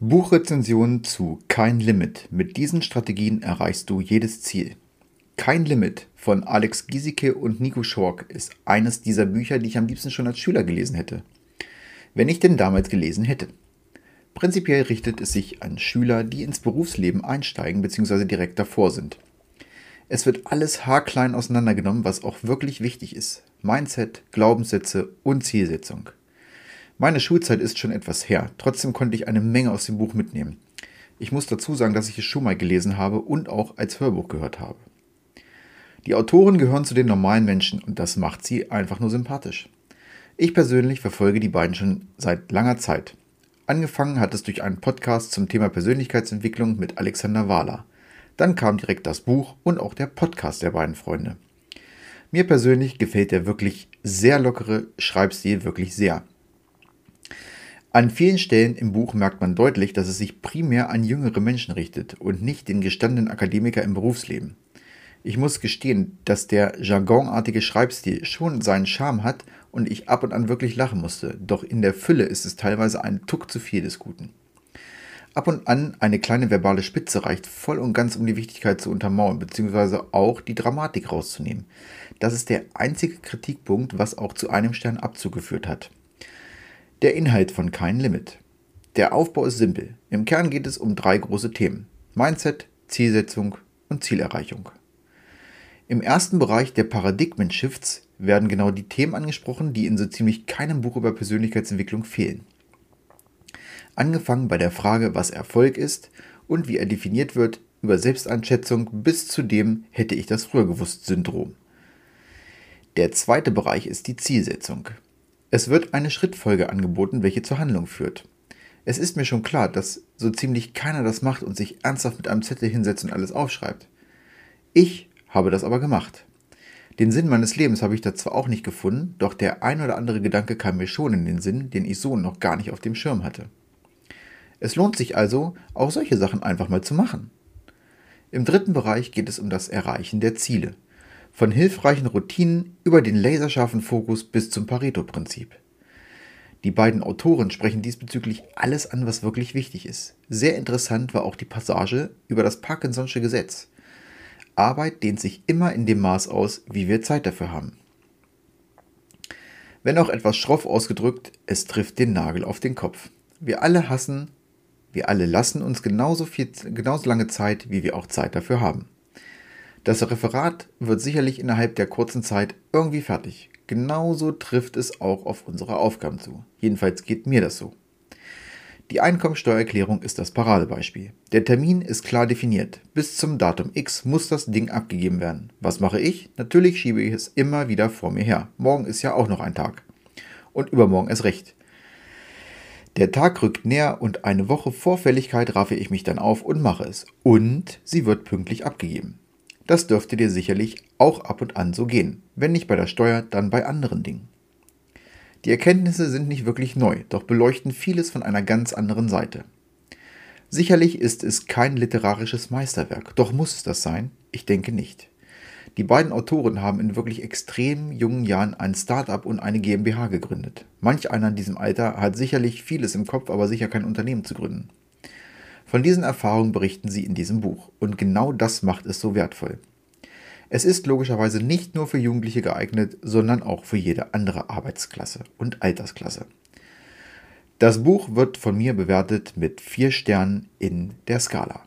Buchrezension zu Kein Limit. Mit diesen Strategien erreichst du jedes Ziel. Kein Limit von Alex Giesecke und Nico Schork ist eines dieser Bücher, die ich am liebsten schon als Schüler gelesen hätte. Wenn ich denn damals gelesen hätte. Prinzipiell richtet es sich an Schüler, die ins Berufsleben einsteigen bzw. direkt davor sind. Es wird alles haarklein auseinandergenommen, was auch wirklich wichtig ist. Mindset, Glaubenssätze und Zielsetzung. Meine Schulzeit ist schon etwas her, trotzdem konnte ich eine Menge aus dem Buch mitnehmen. Ich muss dazu sagen, dass ich es schon mal gelesen habe und auch als Hörbuch gehört habe. Die Autoren gehören zu den normalen Menschen und das macht sie einfach nur sympathisch. Ich persönlich verfolge die beiden schon seit langer Zeit. Angefangen hat es durch einen Podcast zum Thema Persönlichkeitsentwicklung mit Alexander Wahler. Dann kam direkt das Buch und auch der Podcast der beiden Freunde. Mir persönlich gefällt der wirklich sehr lockere Schreibstil wirklich sehr. An vielen Stellen im Buch merkt man deutlich, dass es sich primär an jüngere Menschen richtet und nicht den gestandenen Akademiker im Berufsleben. Ich muss gestehen, dass der jargonartige Schreibstil schon seinen Charme hat und ich ab und an wirklich lachen musste, doch in der Fülle ist es teilweise ein Tuck zu viel des Guten. Ab und an eine kleine verbale Spitze reicht voll und ganz, um die Wichtigkeit zu untermauern, beziehungsweise auch die Dramatik rauszunehmen. Das ist der einzige Kritikpunkt, was auch zu einem Stern abzugeführt hat. Der Inhalt von Kein Limit. Der Aufbau ist simpel. Im Kern geht es um drei große Themen. Mindset, Zielsetzung und Zielerreichung. Im ersten Bereich der Paradigmen-Shifts werden genau die Themen angesprochen, die in so ziemlich keinem Buch über Persönlichkeitsentwicklung fehlen. Angefangen bei der Frage, was Erfolg ist und wie er definiert wird, über Selbsteinschätzung bis zu dem hätte ich das früher gewusst Syndrom. Der zweite Bereich ist die Zielsetzung. Es wird eine Schrittfolge angeboten, welche zur Handlung führt. Es ist mir schon klar, dass so ziemlich keiner das macht und sich ernsthaft mit einem Zettel hinsetzt und alles aufschreibt. Ich habe das aber gemacht. Den Sinn meines Lebens habe ich da zwar auch nicht gefunden, doch der ein oder andere Gedanke kam mir schon in den Sinn, den ich so noch gar nicht auf dem Schirm hatte. Es lohnt sich also, auch solche Sachen einfach mal zu machen. Im dritten Bereich geht es um das Erreichen der Ziele. Von hilfreichen Routinen über den laserscharfen Fokus bis zum Pareto-Prinzip. Die beiden Autoren sprechen diesbezüglich alles an, was wirklich wichtig ist. Sehr interessant war auch die Passage über das Parkinson'sche Gesetz. Arbeit dehnt sich immer in dem Maß aus, wie wir Zeit dafür haben. Wenn auch etwas schroff ausgedrückt, es trifft den Nagel auf den Kopf. Wir alle hassen, wir alle lassen uns genauso, viel, genauso lange Zeit, wie wir auch Zeit dafür haben. Das Referat wird sicherlich innerhalb der kurzen Zeit irgendwie fertig. Genauso trifft es auch auf unsere Aufgaben zu. Jedenfalls geht mir das so. Die Einkommensteuererklärung ist das Paradebeispiel. Der Termin ist klar definiert. Bis zum Datum X muss das Ding abgegeben werden. Was mache ich? Natürlich schiebe ich es immer wieder vor mir her. Morgen ist ja auch noch ein Tag. Und übermorgen ist recht. Der Tag rückt näher und eine Woche vor Fälligkeit raffe ich mich dann auf und mache es. Und sie wird pünktlich abgegeben. Das dürfte dir sicherlich auch ab und an so gehen. Wenn nicht bei der Steuer, dann bei anderen Dingen. Die Erkenntnisse sind nicht wirklich neu, doch beleuchten vieles von einer ganz anderen Seite. Sicherlich ist es kein literarisches Meisterwerk, doch muss es das sein? Ich denke nicht. Die beiden Autoren haben in wirklich extrem jungen Jahren ein Start-up und eine GmbH gegründet. Manch einer in diesem Alter hat sicherlich vieles im Kopf, aber sicher kein Unternehmen zu gründen. Von diesen Erfahrungen berichten sie in diesem Buch und genau das macht es so wertvoll. Es ist logischerweise nicht nur für Jugendliche geeignet, sondern auch für jede andere Arbeitsklasse und Altersklasse. Das Buch wird von mir bewertet mit vier Sternen in der Skala.